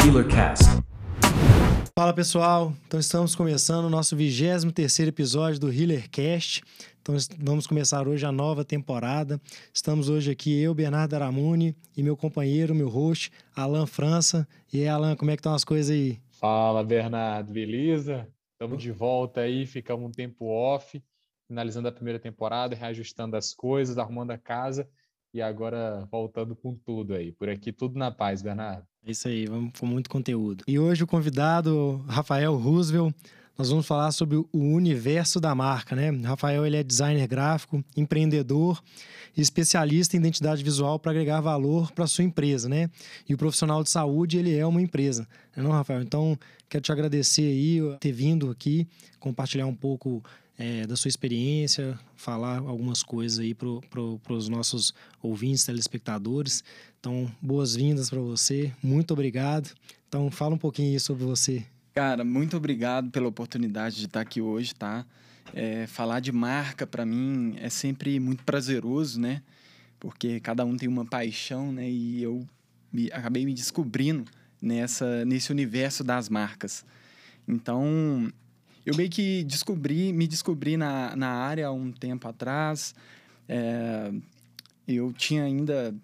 HealerCast. Fala pessoal, então estamos começando o nosso 23 episódio do HealerCast. Então vamos começar hoje a nova temporada. Estamos hoje aqui eu, Bernardo Aramuni, e meu companheiro, meu host, Alan França. E aí, Alan, como é que estão as coisas aí? Fala, Bernardo, beleza? Estamos de volta aí, ficamos um tempo off, finalizando a primeira temporada, reajustando as coisas, arrumando a casa e agora voltando com tudo aí. Por aqui, tudo na paz, Bernardo. É isso aí, vamos com muito conteúdo. E hoje o convidado, Rafael Roosevelt, nós vamos falar sobre o universo da marca, né? Rafael ele é designer gráfico, empreendedor e especialista em identidade visual para agregar valor para sua empresa, né? E o profissional de saúde ele é uma empresa, não, é não, Rafael? Então quero te agradecer aí ter vindo aqui compartilhar um pouco é, da sua experiência, falar algumas coisas aí para pro, os nossos ouvintes, telespectadores. Então, boas-vindas para você, muito obrigado. Então, fala um pouquinho sobre você. Cara, muito obrigado pela oportunidade de estar aqui hoje, tá? É, falar de marca, para mim, é sempre muito prazeroso, né? Porque cada um tem uma paixão, né? E eu me, acabei me descobrindo nessa, nesse universo das marcas. Então, eu meio que descobri, me descobri na, na área há um tempo atrás. É, eu tinha ainda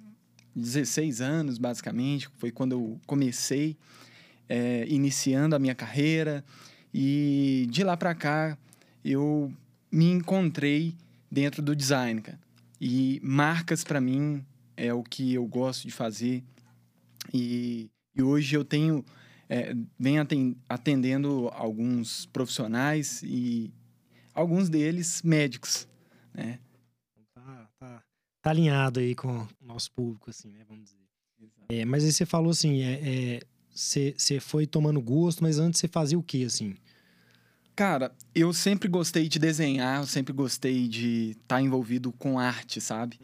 16 anos, basicamente, foi quando eu comecei é, iniciando a minha carreira. E de lá para cá, eu me encontrei dentro do design, cara. E marcas, para mim, é o que eu gosto de fazer. E, e hoje eu tenho é, vem atendendo alguns profissionais e alguns deles médicos, né? Tá, tá, tá alinhado aí com o nosso público, assim, né? Vamos dizer. É, mas aí você falou assim, é, você, você foi tomando gosto, mas antes você fazia o que, assim? Cara, eu sempre gostei de desenhar, eu sempre gostei de estar tá envolvido com arte, sabe?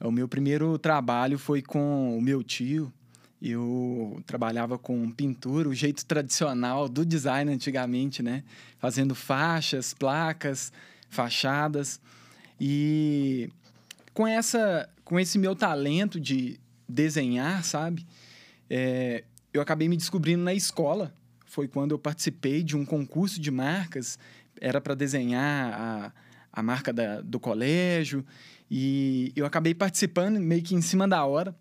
Uhum. O meu primeiro trabalho foi com o meu tio, eu trabalhava com pintura, o jeito tradicional do design antigamente, né? Fazendo faixas, placas, fachadas. E com essa, com esse meu talento de desenhar, sabe? É, eu acabei me descobrindo na escola. Foi quando eu participei de um concurso de marcas. Era para desenhar a, a marca da, do colégio. E eu acabei participando meio que em cima da hora.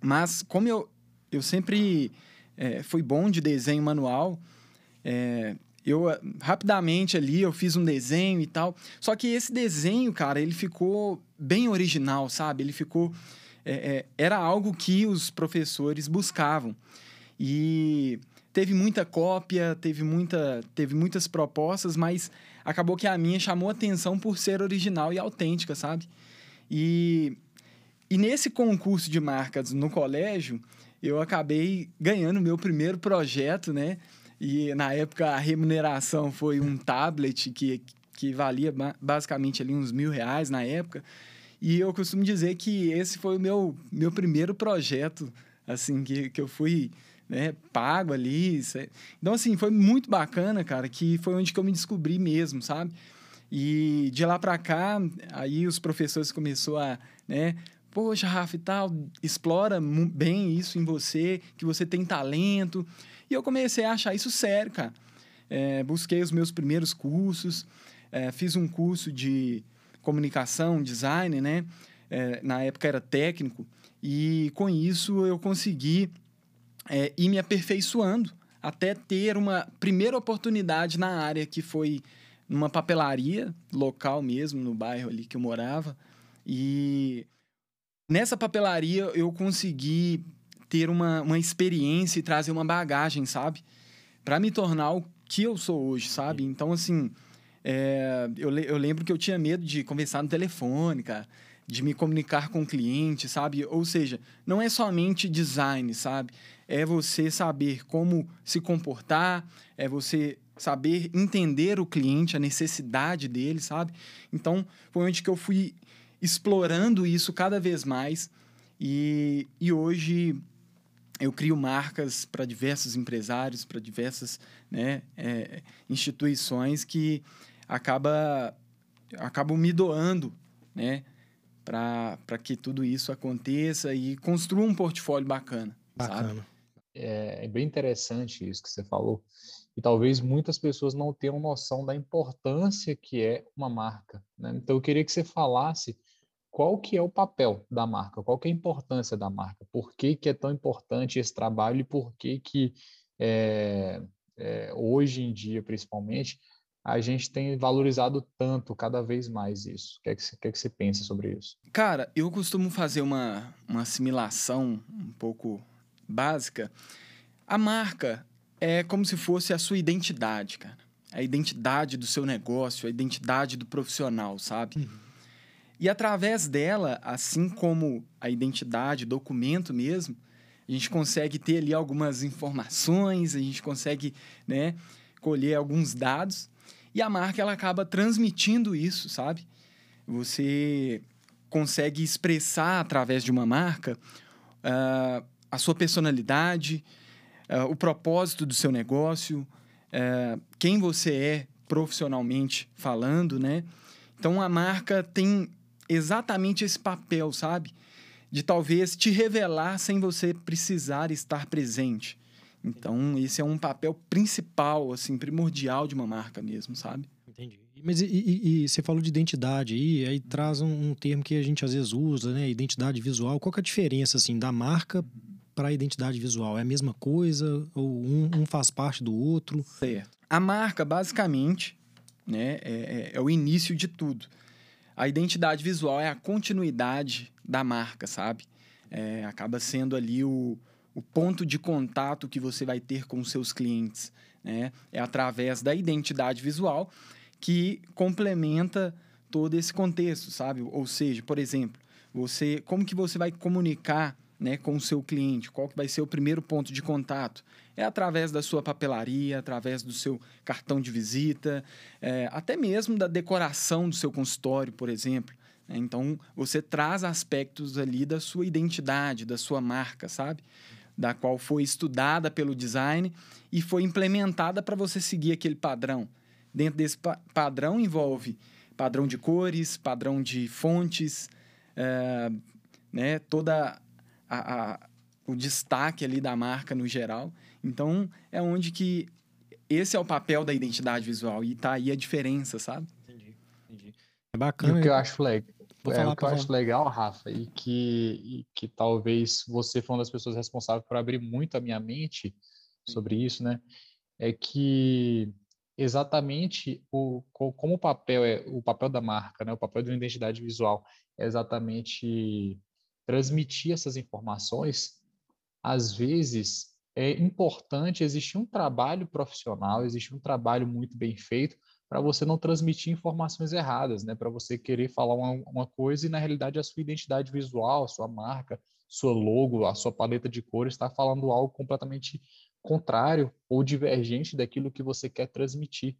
Mas como eu, eu sempre é, fui bom de desenho manual, é, eu rapidamente ali eu fiz um desenho e tal. Só que esse desenho, cara, ele ficou bem original, sabe? Ele ficou é, é, era algo que os professores buscavam e teve muita cópia, teve muita, teve muitas propostas, mas acabou que a minha chamou atenção por ser original e autêntica, sabe? E e nesse concurso de marcas no colégio, eu acabei ganhando meu primeiro projeto, né? E na época a remuneração foi um tablet que, que valia basicamente ali uns mil reais na época. E eu costumo dizer que esse foi o meu, meu primeiro projeto, assim, que, que eu fui né, pago ali. Então, assim, foi muito bacana, cara, que foi onde que eu me descobri mesmo, sabe? E de lá para cá, aí os professores começaram a, né, poxa, Rafa e tal, explora bem isso em você, que você tem talento. E eu comecei a achar isso sério, cara. É, busquei os meus primeiros cursos, é, fiz um curso de comunicação, design, né? É, na época era técnico, e com isso eu consegui ir me aperfeiçoando até ter uma primeira oportunidade na área, que foi numa papelaria local mesmo, no bairro ali que eu morava. E Nessa papelaria eu consegui ter uma, uma experiência e trazer uma bagagem, sabe? Para me tornar o que eu sou hoje, sabe? Então, assim, é, eu, eu lembro que eu tinha medo de conversar no telefone, cara, de me comunicar com o cliente, sabe? Ou seja, não é somente design, sabe? É você saber como se comportar, é você saber entender o cliente, a necessidade dele, sabe? Então, foi onde que eu fui explorando isso cada vez mais. E, e hoje eu crio marcas para diversos empresários, para diversas né, é, instituições que acaba, acabam me doando né, para que tudo isso aconteça e construa um portfólio bacana. Bacana. Sabe? é, é bem interessante isso que você falou. E talvez muitas pessoas não tenham noção da importância que é uma marca. Né? Então, eu queria que você falasse qual que é o papel da marca, qual que é a importância da marca, por que, que é tão importante esse trabalho e por que, que é, é, hoje em dia, principalmente, a gente tem valorizado tanto, cada vez mais isso. O que é que você, que é que você pensa sobre isso? Cara, eu costumo fazer uma, uma assimilação um pouco básica. A marca é como se fosse a sua identidade, cara. A identidade do seu negócio, a identidade do profissional, sabe? Uhum. E através dela, assim como a identidade, documento mesmo, a gente consegue ter ali algumas informações, a gente consegue, né, colher alguns dados e a marca ela acaba transmitindo isso, sabe? Você consegue expressar através de uma marca uh, a sua personalidade, uh, o propósito do seu negócio, uh, quem você é profissionalmente falando, né? Então a marca tem exatamente esse papel, sabe? De talvez te revelar sem você precisar estar presente. Então, esse é um papel principal, assim, primordial de uma marca mesmo, sabe? Entendi. Mas e, e, e você falou de identidade aí, aí traz um, um, termo que a gente às vezes usa, né? Identidade visual. Qual que é a diferença, assim, da marca para a identidade visual? É a mesma coisa? Ou um, um, faz parte do outro? Certo. A marca, basicamente, né, é, é, é o início de tudo. A identidade visual é a continuidade da marca, sabe? É, acaba sendo ali o, o ponto de contato que você vai ter com os seus clientes. Né? É através da identidade visual que complementa todo esse contexto, sabe? Ou seja, por exemplo, você, como que você vai comunicar né, com o seu cliente? Qual que vai ser o primeiro ponto de contato? É através da sua papelaria, através do seu cartão de visita, é, até mesmo da decoração do seu consultório, por exemplo. Né? Então, você traz aspectos ali da sua identidade, da sua marca, sabe? da qual foi estudada pelo design e foi implementada para você seguir aquele padrão. Dentro desse pa padrão envolve padrão de cores, padrão de fontes, é, né, toda a, a, o destaque ali da marca no geral. Então, é onde que esse é o papel da identidade visual e tá aí a diferença, sabe? Entendi, entendi. É bacana. E o que eu acho legal, Vou é, o que eu acho legal, Rafa, e que, e que talvez você foi uma das pessoas responsáveis por abrir muito a minha mente sobre isso, né? É que exatamente o como o papel é o papel da marca, né? O papel de uma identidade visual é exatamente transmitir essas informações. Às vezes é importante existir um trabalho profissional, existir um trabalho muito bem feito para você não transmitir informações erradas, né? Para você querer falar uma, uma, coisa e na realidade a sua identidade visual, a sua marca, sua logo, a sua paleta de cores está falando algo completamente contrário ou divergente daquilo que você quer transmitir.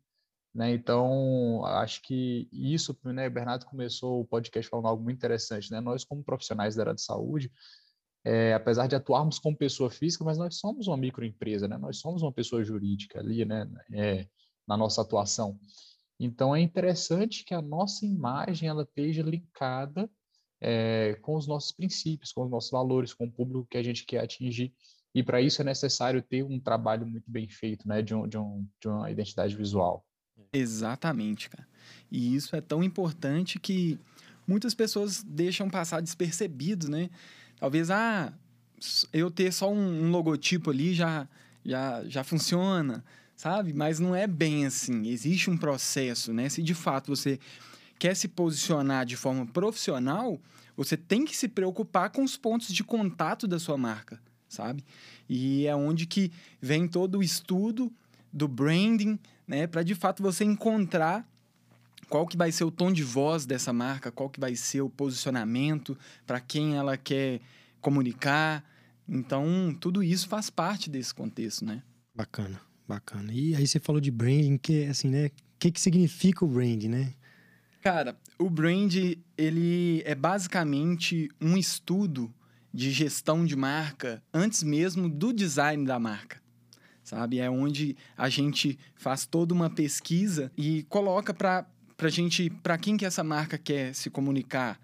Né? Então, acho que isso, né, Bernardo começou o podcast falando algo muito interessante, né? Nós, como profissionais da área de saúde, é, apesar de atuarmos como pessoa física, mas nós somos uma microempresa, né? Nós somos uma pessoa jurídica ali, né? É, na nossa atuação. Então é interessante que a nossa imagem ela esteja linkada é, com os nossos princípios, com os nossos valores, com o público que a gente quer atingir. E para isso é necessário ter um trabalho muito bem feito, né, de, um, de, um, de uma identidade visual. Exatamente, cara. E isso é tão importante que muitas pessoas deixam passar despercebido, né? Talvez, ah, eu ter só um, um logotipo ali já, já, já funciona sabe? Mas não é bem assim. Existe um processo, né? Se de fato você quer se posicionar de forma profissional, você tem que se preocupar com os pontos de contato da sua marca, sabe? E é onde que vem todo o estudo do branding, né, para de fato você encontrar qual que vai ser o tom de voz dessa marca, qual que vai ser o posicionamento, para quem ela quer comunicar. Então, tudo isso faz parte desse contexto, né? Bacana. Bacana. E aí você falou de branding, que assim, né? O que, que significa o brand, né? Cara, o brand, ele é basicamente um estudo de gestão de marca antes mesmo do design da marca. Sabe? É onde a gente faz toda uma pesquisa e coloca para pra gente, para quem que essa marca quer se comunicar,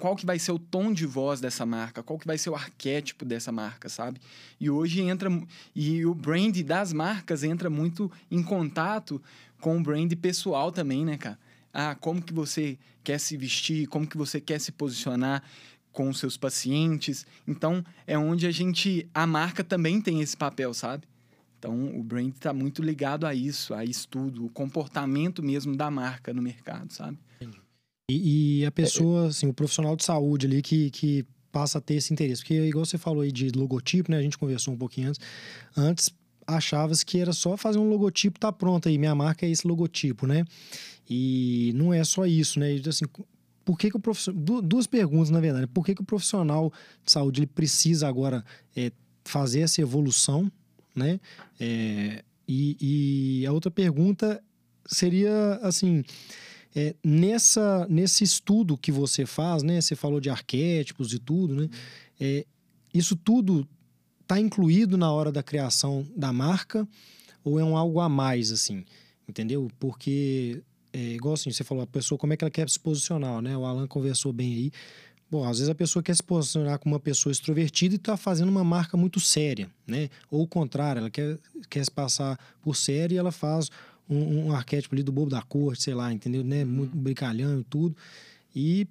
qual que vai ser o tom de voz dessa marca, qual que vai ser o arquétipo dessa marca, sabe? E hoje entra e o brand das marcas entra muito em contato com o brand pessoal também, né, cara? Ah, como que você quer se vestir, como que você quer se posicionar com os seus pacientes. Então, é onde a gente a marca também tem esse papel, sabe? Então, o brand está muito ligado a isso, a estudo, o comportamento mesmo da marca no mercado, sabe? E, e a pessoa, assim, o profissional de saúde ali que, que passa a ter esse interesse. Porque, igual você falou aí de logotipo, né? A gente conversou um pouquinho antes. Antes, achavas que era só fazer um logotipo, tá pronto aí. Minha marca é esse logotipo, né? E não é só isso, né? Assim, por que, que o profissional. Duas perguntas, na verdade. Por que, que o profissional de saúde ele precisa agora é, fazer essa evolução, né? É, e, e a outra pergunta seria assim é, nessa, nesse estudo que você faz, né? Você falou de arquétipos e tudo, né? É, isso tudo está incluído na hora da criação da marca ou é um algo a mais, assim? Entendeu? Porque, é, igual assim, você falou, a pessoa, como é que ela quer se posicionar, né? O Alan conversou bem aí. Bom, às vezes a pessoa quer se posicionar como uma pessoa extrovertida e está fazendo uma marca muito séria, né? Ou o contrário, ela quer, quer se passar por séria e ela faz um, um, arquétipo ali do bobo da corte, sei lá, entendeu? Né? Uhum. Muito brincalhão e tudo. E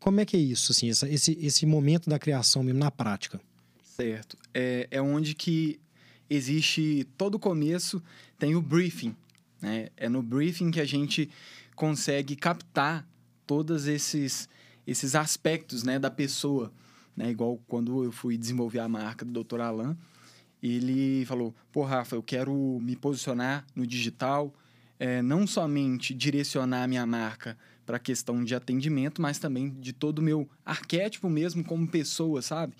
como é que é isso, assim, essa, esse, esse momento da criação mesmo na prática? Certo. É, é onde que existe todo o começo, tem o briefing. Né? É no briefing que a gente consegue captar todos esses, esses aspectos né, da pessoa. Né? Igual quando eu fui desenvolver a marca do Dr. Alan, ele falou: pô, Rafa, eu quero me posicionar no digital, é, não somente direcionar a minha marca para a questão de atendimento, mas também de todo o meu arquétipo mesmo como pessoa, sabe?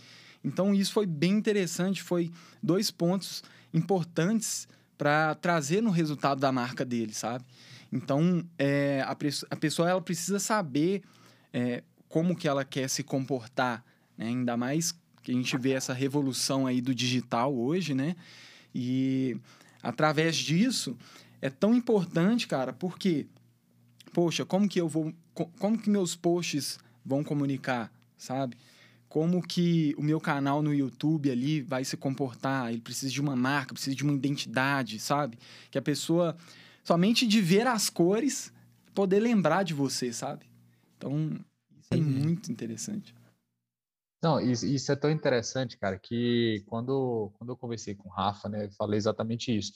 Então, isso foi bem interessante, foi dois pontos importantes para trazer no resultado da marca dele, sabe? Então, é, a, a, pessoa ela precisa saber é, como que ela quer se comportar, né? ainda mais que a gente vê essa revolução aí do digital hoje, né? E através disso é tão importante, cara, porque poxa, como que eu vou como que meus posts vão comunicar, sabe? Como que o meu canal no YouTube ali vai se comportar? Ele precisa de uma marca, precisa de uma identidade, sabe? Que a pessoa somente de ver as cores poder lembrar de você, sabe? Então, é uhum. muito interessante. Não, isso, isso, é tão interessante, cara, que quando, quando eu conversei com o Rafa, né, eu falei exatamente isso,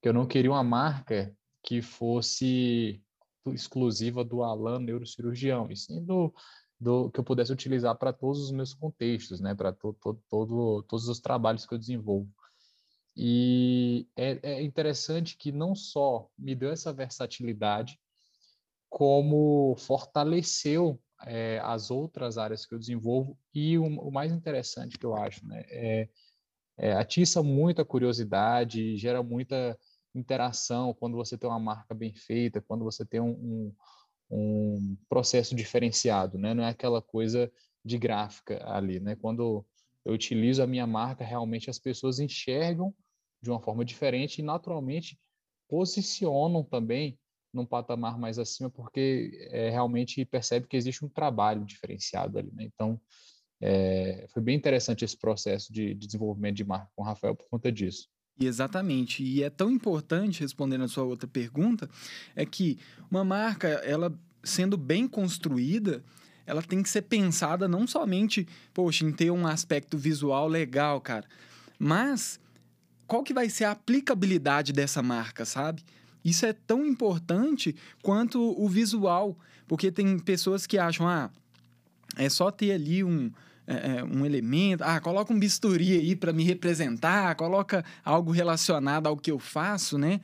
que eu não queria uma marca que fosse exclusiva do Alan neurocirurgião, e sim do, do que eu pudesse utilizar para todos os meus contextos, né, para to, to, todo, todos os trabalhos que eu desenvolvo. E é, é interessante que não só me deu essa versatilidade, como fortaleceu é, as outras áreas que eu desenvolvo. E o, o mais interessante que eu acho, né, é, é, atiça muita curiosidade, gera muita interação quando você tem uma marca bem feita, quando você tem um, um, um processo diferenciado, né, não é aquela coisa de gráfica ali, né, quando eu utilizo a minha marca, realmente as pessoas enxergam de uma forma diferente e naturalmente posicionam também num patamar mais acima, porque é, realmente percebe que existe um trabalho diferenciado ali. Né? Então, é, foi bem interessante esse processo de, de, desenvolvimento de marca com o Rafael por conta disso. Exatamente. E é tão importante, respondendo a sua outra pergunta, é que uma marca, ela sendo bem construída, ela tem que ser pensada não somente, poxa, em ter um aspecto visual legal, cara, mas qual que vai ser a aplicabilidade dessa marca, sabe? Isso é tão importante quanto o visual, porque tem pessoas que acham, ah, é só ter ali um, é, é um elemento, ah, coloca um bisturi aí para me representar, coloca algo relacionado ao que eu faço, né?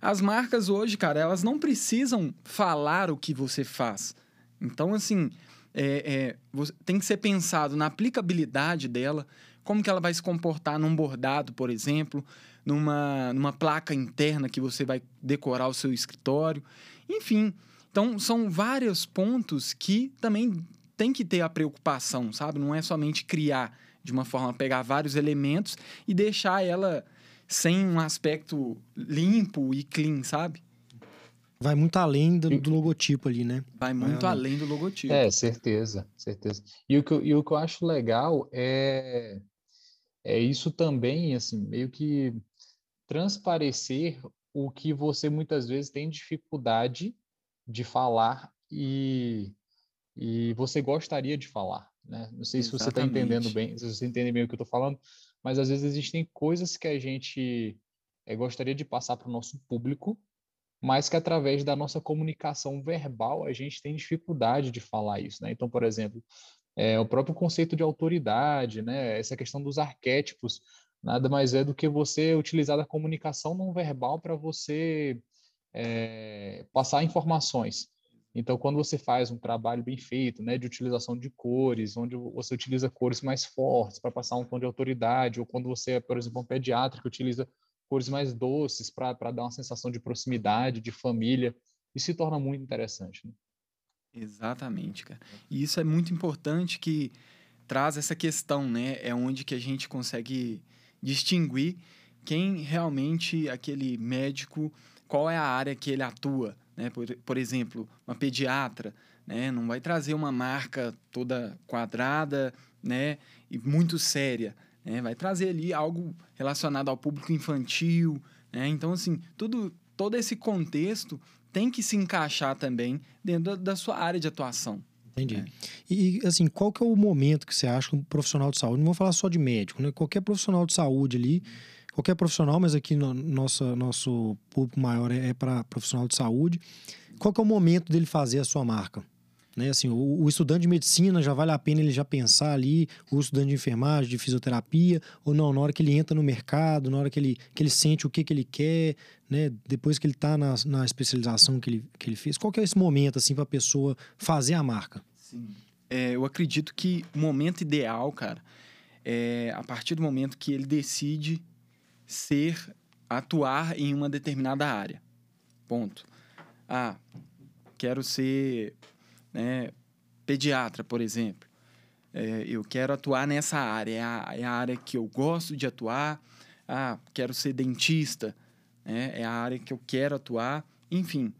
As marcas hoje, cara, elas não precisam falar o que você faz. Então, assim, é, é, tem que ser pensado na aplicabilidade dela, como que ela vai se comportar num bordado, por exemplo, numa, numa placa interna que você vai decorar o seu escritório. Enfim, então são vários pontos que também tem que ter a preocupação, sabe? Não é somente criar de uma forma, pegar vários elementos e deixar ela sem um aspecto limpo e clean, sabe? vai muito além do, do logotipo ali, né? Vai muito além do logotipo. É, certeza, certeza. E o que, eu, e o que eu acho legal é, é isso também, assim, meio que transparecer o que você muitas vezes tem dificuldade de falar e, e você gostaria de falar, né? Não sei se você está entendendo bem, se você entende bem o que eu estou falando, mas às vezes existem coisas que a gente é, gostaria de passar para o nosso público mas que através da nossa comunicação verbal a gente tem dificuldade de falar isso, né? Então, por exemplo, é, o próprio conceito de autoridade, né? Essa questão dos arquétipos, nada mais é do que você utilizar a comunicação não verbal para você é, passar informações. Então, quando você faz um trabalho bem feito, né, de utilização de cores, onde você utiliza cores mais fortes para passar um tom de autoridade, ou quando você é, por exemplo, um pediatra que utiliza cores mais doces para dar uma sensação de proximidade, de família. E se torna muito interessante. Né? Exatamente, cara. E isso é muito importante que traz essa questão, né? É onde que a gente consegue distinguir quem realmente aquele médico, qual é a área que ele atua, né? Por, por exemplo, uma pediatra, né? Não vai trazer uma marca toda quadrada, né? E muito séria. Né? Vai trazer ali algo relacionado ao público infantil. Né? Então, assim, tudo, todo esse contexto tem que se encaixar também dentro da, da sua área de atuação. Entendi. É. E, assim, qual que é o momento que você acha que um profissional de saúde, não vou falar só de médico, né? Qualquer profissional de saúde ali, qualquer profissional, mas aqui no nosso, nosso público maior é, é para profissional de saúde, qual que é o momento dele fazer a sua marca? Né? Assim, o, o, estudante de medicina já vale a pena ele já pensar ali, o estudante de enfermagem, de fisioterapia, ou não, na hora que ele entra no mercado, na hora que ele, que ele sente o que, que ele quer, né? depois que ele está na, na especialização que ele, que ele fez. Qual que é esse momento assim, para a pessoa fazer a marca? Sim. É, eu acredito que o momento ideal, cara, é a partir do momento que ele decide ser, atuar em uma determinada área. Ponto. Ah, quero ser né? Pediatra, por exemplo. É, eu quero atuar nessa área, é a, é a, área que eu gosto de atuar. Ah, quero ser dentista, né? é a área que eu quero atuar. Enfim,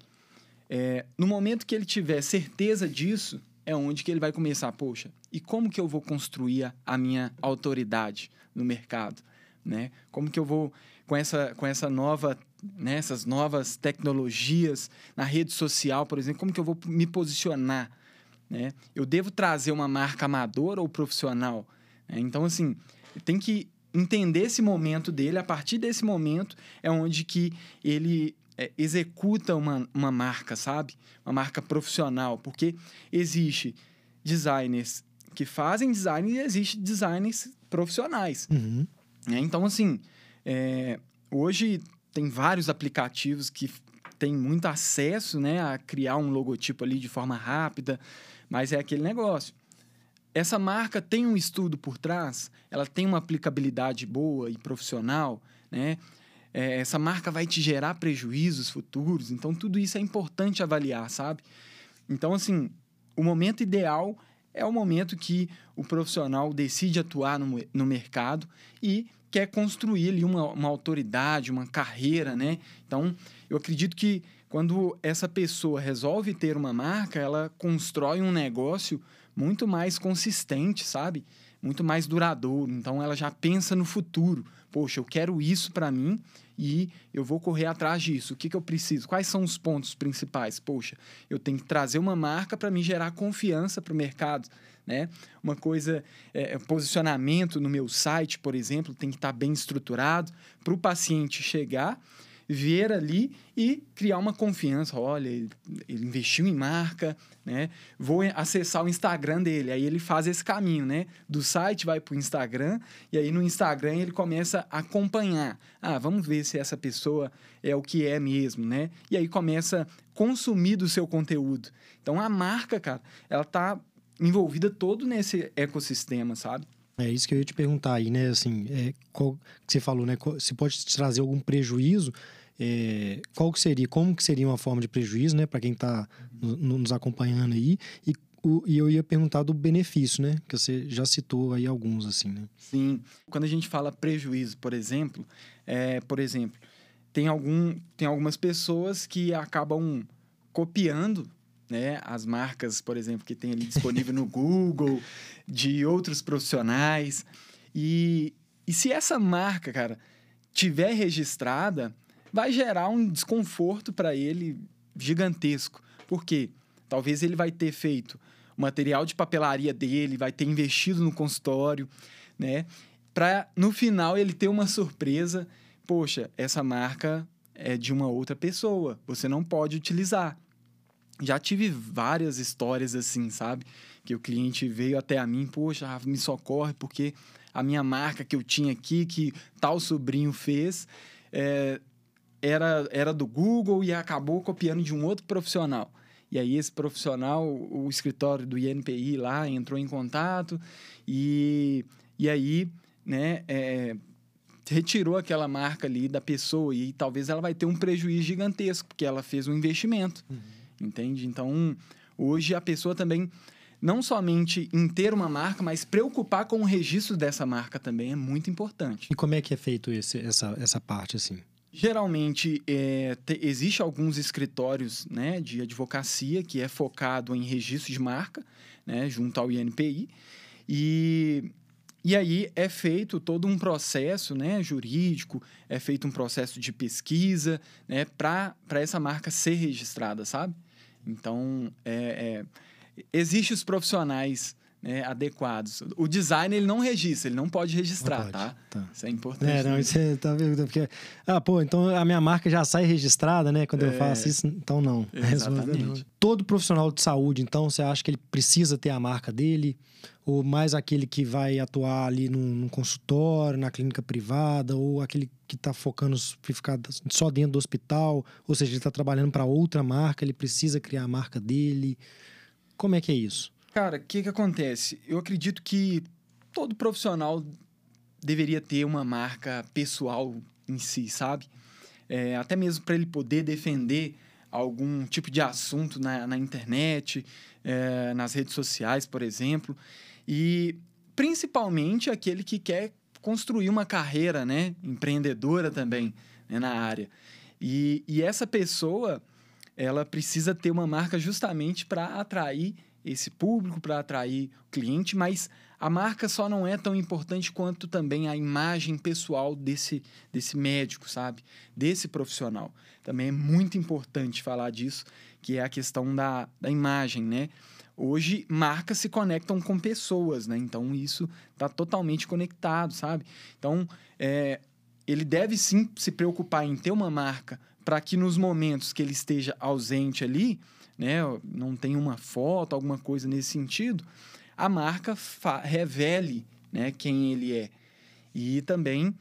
é, no momento que ele tiver certeza disso, é onde que ele vai começar, poxa, e como que eu vou construir a, minha autoridade no mercado? Né? Como que eu vou, com essa, com essa nova né, essas novas tecnologias na rede social, por exemplo, como que eu vou me posicionar? Né? Eu devo trazer uma marca amadora ou profissional? Né? Então, assim, tem que entender esse momento dele. A partir desse momento é onde que ele é, executa uma, uma marca, sabe? Uma marca profissional. Porque existe designers que fazem design e existe designers profissionais. Uhum. É, então, assim, é, hoje tem vários aplicativos que têm muito acesso né, a criar um logotipo ali de forma rápida, mas é aquele negócio. Essa marca tem um estudo por trás, ela tem uma aplicabilidade boa e profissional, né? É, essa marca vai te gerar prejuízos futuros, então tudo isso é importante avaliar, sabe? Então, assim, o momento ideal é o momento que o profissional decide atuar no, no mercado e quer construir ali uma, uma autoridade, uma carreira, né? Então, eu acredito que quando essa pessoa resolve ter uma marca, ela constrói um negócio muito mais consistente, sabe? Muito mais duradouro. Então, ela já pensa no futuro. Poxa, eu quero isso para mim e eu vou correr atrás disso. O que, que eu preciso? Quais são os pontos principais? Poxa, eu tenho que trazer uma marca para me gerar confiança para o mercado. Né? Uma coisa, é, é, posicionamento no meu site, por exemplo, tem que estar tá bem estruturado para o paciente chegar ver ali e criar uma confiança. Olha, ele, investiu em marca, né? Vou acessar o Instagram dele. Aí ele faz esse caminho, né? Do site vai para o Instagram e aí no Instagram ele começa a acompanhar. Ah, vamos ver se essa pessoa é o que é mesmo, né? E aí começa a consumir do seu conteúdo. Então a marca, cara, ela tá envolvida todo nesse ecossistema, sabe? É isso que eu ia te perguntar aí, né? Assim, é, qual que você falou, né? Se pode trazer algum prejuízo, é, qual que seria, como que seria uma forma de prejuízo, né? Para quem está no, nos acompanhando aí e, o, e eu ia perguntar do benefício, né? Que você já citou aí alguns, assim, né? Sim. Quando a gente fala prejuízo, por exemplo, é, por exemplo, tem, algum, tem algumas pessoas que acabam copiando né, as marcas, por exemplo, que tem ali disponível no Google, de outros profissionais. E, e se essa marca, cara, tiver registrada, vai gerar um desconforto para ele gigantesco. Por quê? Talvez ele vai ter feito o material de papelaria dele, vai ter investido no consultório, né? Para no final ele ter uma surpresa, poxa, essa marca é de uma outra pessoa, você não pode utilizar. Já tive várias histórias assim, sabe? Que o cliente veio até a mim, poxa, me socorre porque a minha marca que eu tinha aqui, que tal sobrinho fez, é, era, era do Google e acabou copiando de um outro profissional. E aí esse profissional, o escritório do INPI lá entrou em contato e, e aí, né, é, retirou aquela marca ali da pessoa e talvez ela vai ter um prejuízo gigantesco porque ela fez um investimento, uhum. entende? Então, hoje a pessoa também não somente em ter uma marca, mas preocupar com o registro dessa marca também é muito importante. E como é que é feito esse, essa, essa parte assim? Geralmente, é, te, existe alguns escritórios né, de advocacia que é focado em registro de marca, né, junto ao INPI, e, e aí é feito todo um processo né, jurídico, é feito um processo de pesquisa né, para essa marca ser registrada, sabe? Então, é, é, existem os profissionais né, adequados. O design ele não registra, ele não pode registrar, não pode, tá? tá? Isso é importante. É, não, isso é, tá vendo? Porque, ah, pô, então a minha marca já sai registrada, né? Quando é, eu faço isso, então não. Exatamente. Todo profissional de saúde, então, você acha que ele precisa ter a marca dele? Ou mais aquele que vai atuar ali num, num consultório, na clínica privada, ou aquele que está focando ficar só dentro do hospital, ou seja, ele está trabalhando para outra marca, ele precisa criar a marca dele. Como é que é isso? Cara, o que, que acontece? Eu acredito que todo profissional deveria ter uma marca pessoal em si, sabe? É, até mesmo para ele poder defender algum tipo de assunto na, na internet, é, nas redes sociais, por exemplo. E principalmente aquele que quer construir uma carreira né, empreendedora também né, na área. E, e essa pessoa ela precisa ter uma marca justamente para atrair esse público, para atrair cliente, mas a marca só não é tão importante quanto também a imagem pessoal desse, desse médico, sabe? Desse profissional. Também é muito importante falar disso, que é a questão da, da imagem, né? Hoje, marcas se conectam com pessoas, né? Então, isso está totalmente conectado, sabe? Então, é, ele deve sim se preocupar em ter uma marca para que nos momentos que ele esteja ausente ali, né, não tem uma foto, alguma coisa nesse sentido, a marca revele né, quem ele é. E também,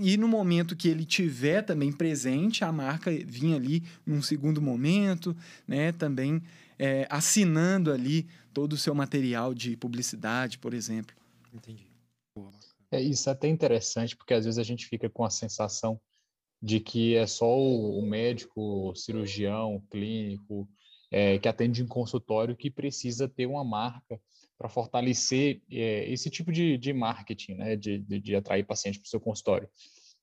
e no momento que ele tiver também presente, a marca vinha ali num segundo momento, né, também é, assinando ali todo o seu material de publicidade, por exemplo. Entendi. É, isso é até interessante, porque às vezes a gente fica com a sensação de que é só o médico, cirurgião, clínico, é, que atende em consultório que precisa ter uma marca para fortalecer é, esse tipo de, de marketing, né, de, de, de atrair paciente para o seu consultório.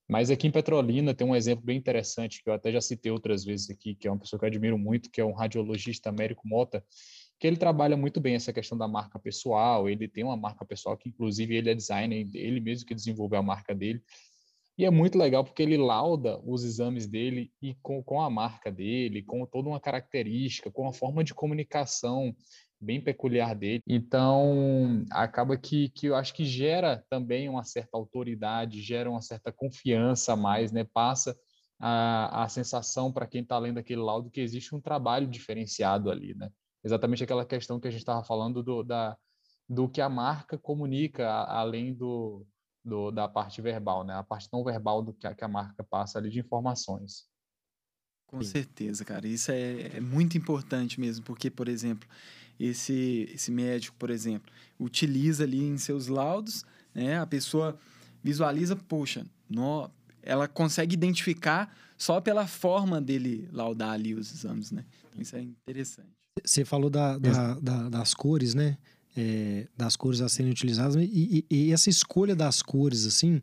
Mas aqui em Petrolina tem um exemplo bem interessante que eu até já citei outras vezes aqui, que é uma pessoa que eu admiro muito, que é um radiologista Américo Mota, que ele trabalha muito bem essa questão da marca pessoal. Ele tem uma marca pessoal que, inclusive, ele é designer, ele mesmo que desenvolveu a marca dele. E é muito legal porque ele lauda os exames dele e com, com a marca dele, com toda uma característica, com a forma de comunicação bem peculiar dele. Então, acaba que, que eu acho que gera também uma certa autoridade, gera uma certa confiança a mais, né? Passa a, a sensação para quem está lendo aquele laudo que existe um trabalho diferenciado ali, né? Exatamente aquela questão que a gente estava falando do, da, do que a marca comunica, além do, do, da parte verbal, né? A parte não verbal do que a, que a marca passa ali de informações. Com Sim. certeza, cara. Isso é, é, muito importante mesmo, porque, por exemplo, esse, esse médico, por exemplo, utiliza ali em seus laudos, né? A pessoa visualiza, poxa, no, ela consegue identificar só pela forma dele laudar ali os exames, né? Então, isso é interessante. Você falou da, da, da, das cores, né? É, das cores a serem utilizadas e, e, e, essa escolha das cores assim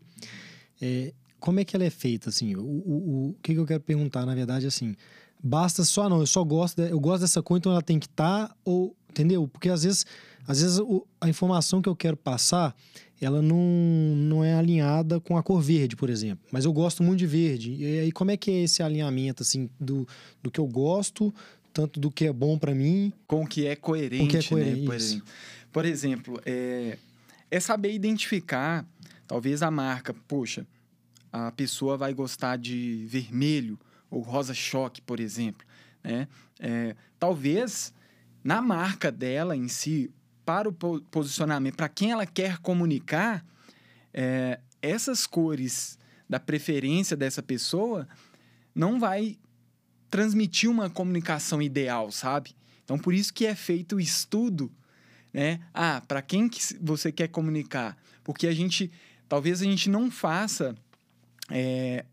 é, como é que ela é feita, assim? O, o, o que, que eu quero perguntar, na verdade, assim, basta só, não, eu só gosto, de, eu gosto dessa cor, então ela tem que estar, tá, ou, entendeu? Porque às vezes, às vezes o, a informação que eu quero passar, ela não, não é alinhada com a cor verde, por exemplo. Mas eu gosto muito de verde. E aí, como é que é esse alinhamento, assim, do, do que eu gosto, tanto do que é bom para mim... Com o que é coerente, com que é coerente, né? Por exemplo, é, é saber identificar, talvez a marca, poxa, a pessoa vai gostar de vermelho ou rosa choque, por exemplo, né? É, talvez na marca dela em si, para o posicionamento, para quem ela quer comunicar, é, essas cores da preferência dessa pessoa não vai transmitir uma comunicação ideal, sabe? Então, por isso que é feito o estudo, né? Ah, para quem que você quer comunicar? Porque a gente, talvez a gente não faça, é,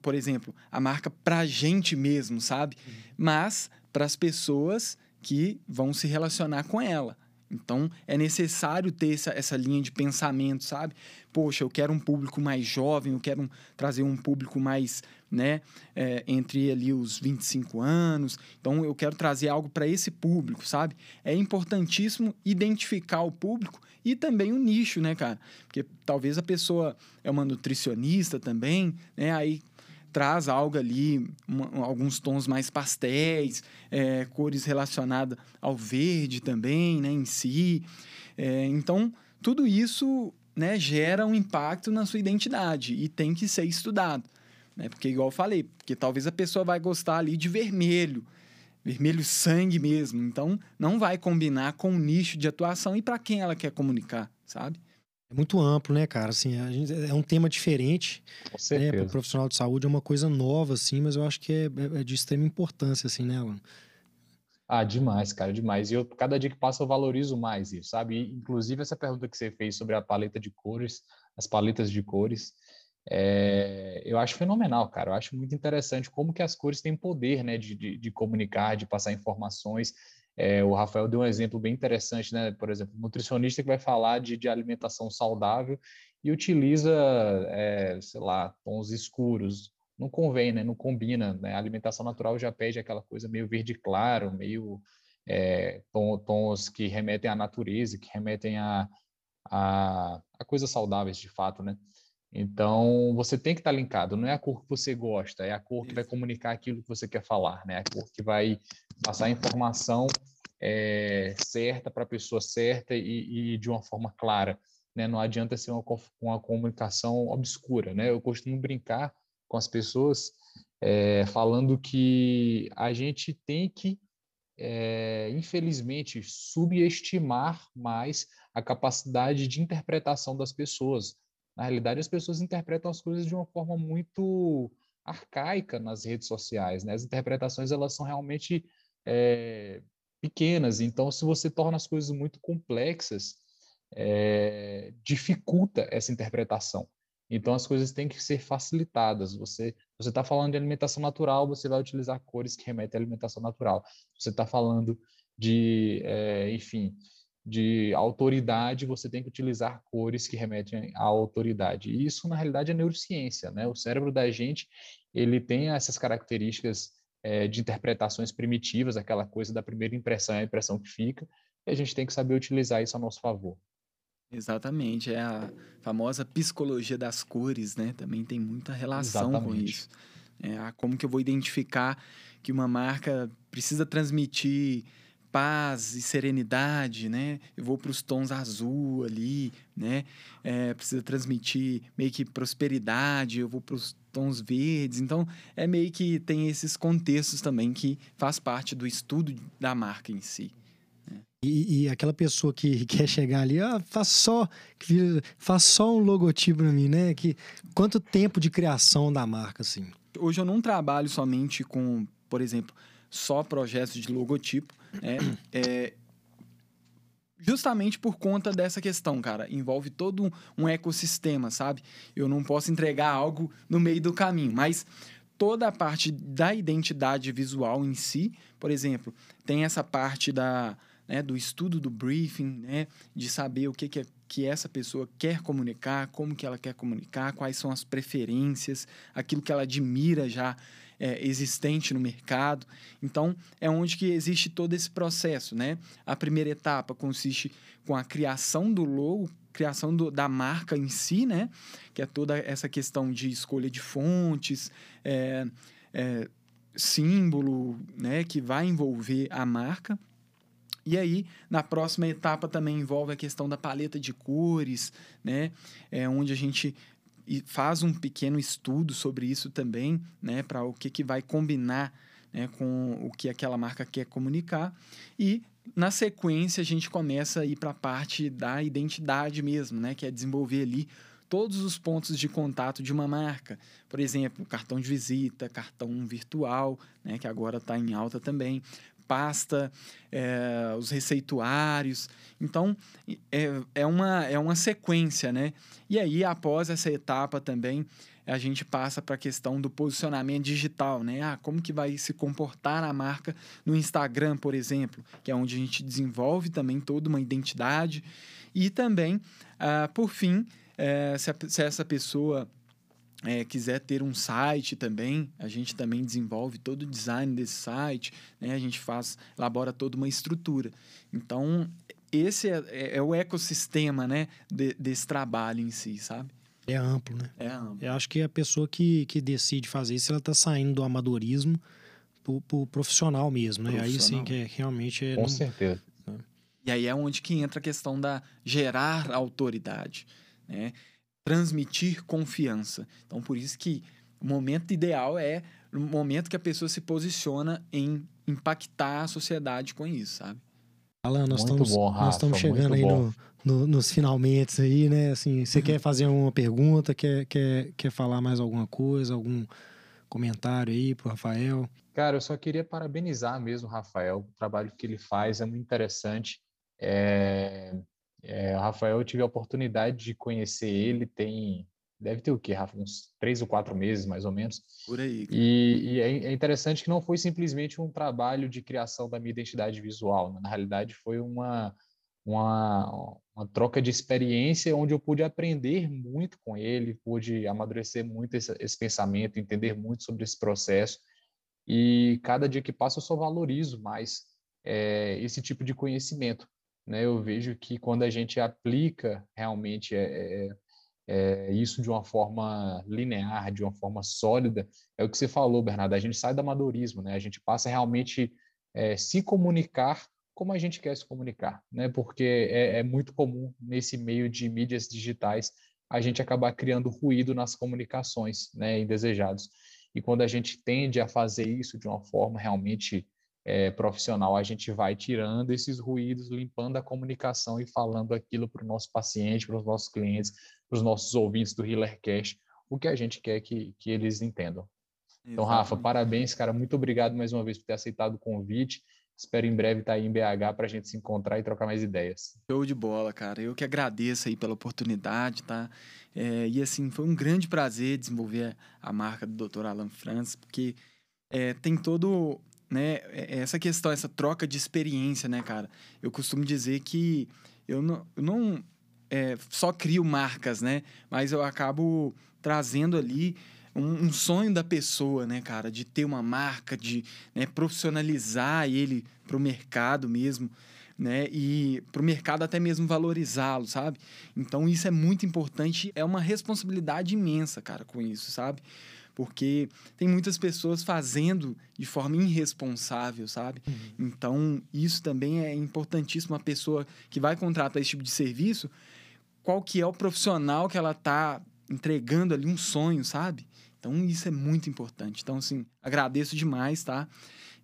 por exemplo, a marca para a gente mesmo, sabe? Uhum. Mas para as pessoas que vão se relacionar com ela. Então, é necessário ter essa, essa linha de pensamento, sabe? Poxa, eu quero um público mais jovem, eu quero um, trazer um público mais, né, é, entre ali os 25 anos. Então, eu quero trazer algo para esse público, sabe? É importantíssimo identificar o público e também o nicho, né, cara? Porque talvez a pessoa é uma nutricionista também, né? Aí traz algo ali, uma, alguns tons mais pastéis, é, cores relacionadas ao verde também, né, em si. É, então, tudo isso né, gera um impacto na sua identidade e tem que ser estudado. Né? Porque, igual eu falei, porque talvez a pessoa vai gostar ali de vermelho, vermelho sangue mesmo. Então, não vai combinar com o nicho de atuação e para quem ela quer comunicar, sabe? É muito amplo, né, cara? Assim, gente, é um tema diferente. Com certeza. Né? Para o profissional de saúde é uma coisa nova, assim, mas eu acho que é, é, é de extrema importância, assim, né, Alan? Ah, demais, cara, demais. E eu, cada dia que passa, eu valorizo mais isso, sabe? E, inclusive, essa pergunta que você fez sobre a paleta de cores, as paletas de cores, é, eu acho fenomenal, cara. Eu acho muito interessante como que as cores têm poder, né, de, de, de comunicar, de passar informações. É, o Rafael deu um exemplo bem interessante, né? Por exemplo, nutricionista que vai falar de, de alimentação saudável e utiliza, é, sei lá, tons escuros. Não convém, né? Não combina. Né? A alimentação natural já pede aquela coisa meio verde claro, meio é, tons que remetem à natureza, que remetem a, a, a coisas saudáveis de fato, né? Então, você tem que estar linkado. Não é a cor que você gosta, é a cor que vai comunicar aquilo que você quer falar, né? A cor que vai passar a informação é, certa para a pessoa certa e, e, de uma forma clara. Né? Não adianta ser uma, uma comunicação obscura. Né? Eu costumo brincar com as pessoas é, falando que a gente tem que, é, infelizmente, subestimar mais a capacidade de interpretação das pessoas. Na realidade, as pessoas interpretam as coisas de uma forma muito arcaica nas redes sociais. Né? As interpretações elas são realmente é, pequenas. Então, se você torna as coisas muito complexas, é, dificulta essa interpretação. Então, as coisas têm que ser facilitadas. Você você está falando de alimentação natural, você vai utilizar cores que remetem à alimentação natural. Você está falando de, é, enfim, de autoridade, você tem que utilizar cores que remetem à autoridade. E isso, na realidade, é neurociência, né? O cérebro da gente, ele tem essas características é, de interpretações primitivas, aquela coisa da primeira impressão é a impressão que fica, e a gente tem que saber utilizar isso a nosso favor. Exatamente, é a famosa psicologia das cores, né? Também tem muita relação Exatamente. com isso. É, como que eu vou identificar que uma marca precisa transmitir paz e serenidade, né? Eu vou para os tons azul ali, né? É, precisa transmitir meio que prosperidade, eu vou para os tons verdes. Então, é meio que tem esses contextos também que faz parte do estudo da marca em si. Né? E, e, aquela pessoa que quer chegar ali, ah, faz só, faz só um logotipo para mim, né? Que quanto tempo de criação da marca assim? Hoje eu não trabalho somente com, por exemplo, só projetos de logotipo, né? É, justamente por conta dessa questão, cara. Envolve todo um, ecossistema, sabe? Eu não posso entregar algo no meio do caminho, mas toda a parte da identidade visual em si, por exemplo, tem essa parte da, né, do estudo do briefing, né, de saber o que, que é que essa pessoa quer comunicar, como que ela quer comunicar, quais são as preferências, aquilo que ela admira já é, existente no mercado. Então, é onde que existe todo esse processo, né? A primeira etapa consiste com a criação do logo, criação do, da marca em si, né? Que é toda essa questão de escolha de fontes, é, é, símbolo, né? Que vai envolver a marca. E aí, na próxima etapa também envolve a questão da paleta de cores, né? É onde a gente faz um pequeno estudo sobre isso também, né? Para o que, que vai combinar né, com o que aquela marca quer comunicar. E, na sequência, a gente começa a ir para a parte da identidade mesmo, né? Que é desenvolver ali todos os pontos de contato de uma marca. Por exemplo, cartão de visita, cartão virtual, né, que agora está em alta também, pasta, é, os receituários. Então, é, é, uma, é uma sequência, né? E aí, após essa etapa também, a gente passa para a questão do posicionamento digital, né? Ah, como que vai se comportar a marca no Instagram, por exemplo, que é onde a gente desenvolve também toda uma identidade. E também, ah, por fim, é, se, a, se essa pessoa é, quiser ter um site também, a gente também desenvolve todo o design desse site, né? a gente faz, elabora toda uma estrutura. Então, esse é, é, é o ecossistema né? De, desse trabalho em si, sabe? É amplo, né? É amplo. Eu acho que a pessoa que, que decide fazer isso, ela está saindo do amadorismo pro, pro profissional mesmo, né? Aí sim que é, realmente é... Com não... certeza. E aí é onde que entra a questão da gerar autoridade, né? Transmitir confiança. Então, por isso que o momento ideal é o momento que a pessoa se posiciona em impactar a sociedade com isso, sabe? Alan, nós muito estamos, bom, Rafa, nós estamos chegando aí no, no, nos finalmente aí, né? Assim, você uhum. quer fazer uma pergunta, quer, quer, quer falar mais alguma coisa, algum comentário aí pro Rafael? Cara, eu só queria parabenizar mesmo o Rafael, o trabalho que ele faz é muito interessante. É, é, o Rafael, eu tive a oportunidade de conhecer ele, tem. Deve ter o quê, Rafa? Uns três ou quatro meses, mais ou menos. Por aí. E, e é, é interessante que não foi simplesmente um trabalho de criação da minha identidade visual. Né? Na realidade, foi uma, uma, uma troca de experiência onde eu pude aprender muito com ele, pude amadurecer muito esse, esse pensamento, entender muito sobre esse processo. E cada dia que passa eu só valorizo mais é, esse tipo de conhecimento né, eu vejo que quando a gente aplica realmente é, é, é, isso de uma forma linear, de uma forma sólida, é o que você falou, Bernardo, a gente sai do amadorismo, né, a gente passa a realmente é, se comunicar como a gente quer se comunicar, né, porque é, é muito comum nesse meio de mídias digitais a gente acabar criando ruído nas comunicações, né, indesejados. E quando a gente tende a fazer isso de uma forma realmente é, profissional, a gente vai tirando esses ruídos, limpando a comunicação e falando aquilo para o nosso paciente, para os nossos clientes, para os nossos ouvintes do Healer Cash, o que a gente quer que, que eles entendam. Exatamente. Então, Rafa, parabéns, cara. Muito obrigado mais uma vez por ter aceitado o convite. Espero em breve estar aí em BH para a gente se encontrar e trocar mais ideias. Show de bola, cara. Eu que agradeço aí pela oportunidade, tá? É, e assim, foi um grande prazer desenvolver a marca do Dr. Alan Francis, porque é, tem todo né, é, é essa questão, essa troca de experiência, né, cara? Eu costumo dizer que eu não, eu não é, só crio marcas, né? Mas eu acabo trazendo ali um, um, sonho da pessoa, né, cara? De ter uma marca, de né, profissionalizar ele para o mercado mesmo, né? E para o mercado até mesmo valorizá-lo, sabe? Então isso é muito importante, é uma responsabilidade imensa, cara, com isso, sabe? Porque tem muitas pessoas fazendo de forma irresponsável, sabe? Uhum. Então, isso também é importantíssimo. Uma pessoa que vai contratar esse tipo de serviço, qual que é o profissional que ela está entregando ali um sonho, sabe? Então, isso é muito importante. Então, assim, agradeço demais, tá?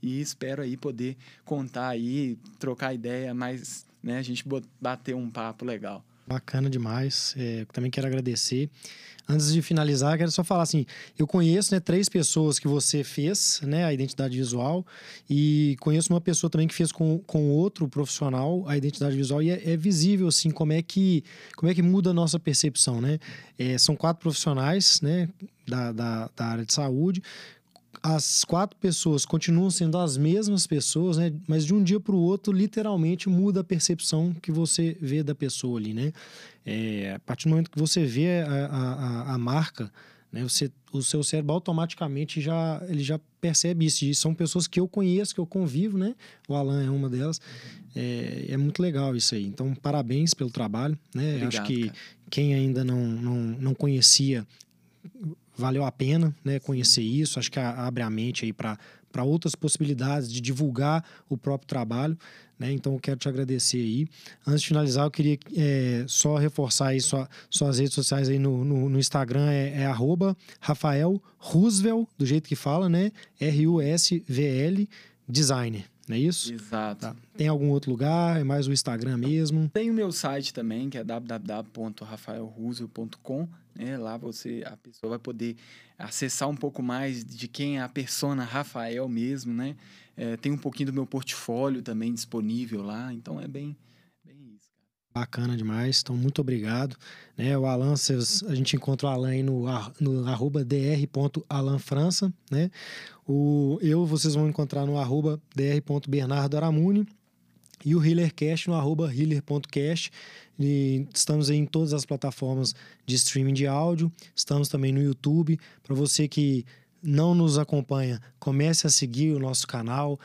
E espero aí poder contar aí, trocar ideia, mas, né, a gente bater um papo legal. Bacana demais. É, também quero agradecer. Antes de finalizar, quero só falar assim: eu conheço né, três pessoas que você fez, né, a identidade visual, e conheço uma pessoa também que fez com, com outro profissional a identidade visual, e é, é visível assim como é que como é que muda a nossa percepção, né? É, são quatro profissionais, né, da, da, da área de saúde as quatro pessoas continuam sendo as mesmas pessoas, né? Mas de um dia para o outro, literalmente muda a percepção que você vê da pessoa ali, né? É, a partir do momento que você vê a, a, a marca, né? Você, o seu cérebro automaticamente já ele já percebe isso. E são pessoas que eu conheço, que eu convivo, né? O Alan é uma delas. É, é muito legal isso aí. Então, parabéns pelo trabalho, né? Obrigado, Acho que cara. quem ainda não, não, não conhecia valeu a pena né, conhecer isso. Acho que abre a mente aí para outras possibilidades de divulgar o próprio trabalho. Né? Então, eu quero te agradecer aí. Antes de finalizar, eu queria é, só reforçar aí sua, suas redes sociais aí no, no, no Instagram, é, é arroba Rafael Roosevelt, do jeito que fala, né? R-U-S-V-L, designer. Não é isso? Exato. Tá. Tem algum outro lugar? É mais o Instagram mesmo? Tem o meu site também, que é www.rafaelrussel.com. Né? Lá você, a pessoa vai poder acessar um pouco mais de quem é a persona Rafael mesmo, né? É, tem um pouquinho do meu portfólio também disponível lá, então é bem. Bacana demais, então muito obrigado. Né, o Alan, a gente encontra o Alan aí no, no arroba dr.alanfrança, né? O, eu vocês vão encontrar no arroba dr.bernardoaramuni e o HealerCast no arroba healer.cast. E estamos em todas as plataformas de streaming de áudio, estamos também no YouTube. Para você que não nos acompanha, comece a seguir o nosso canal,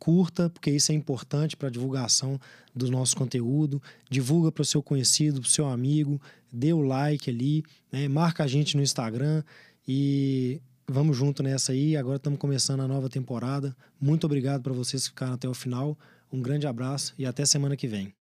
curta, porque isso é importante para a divulgação do nosso conteúdo. Divulga para o seu conhecido, para o seu amigo, dê o like ali, né? marca a gente no Instagram e vamos junto nessa aí. Agora estamos começando a nova temporada. Muito obrigado para vocês que ficaram até o final. Um grande abraço e até semana que vem.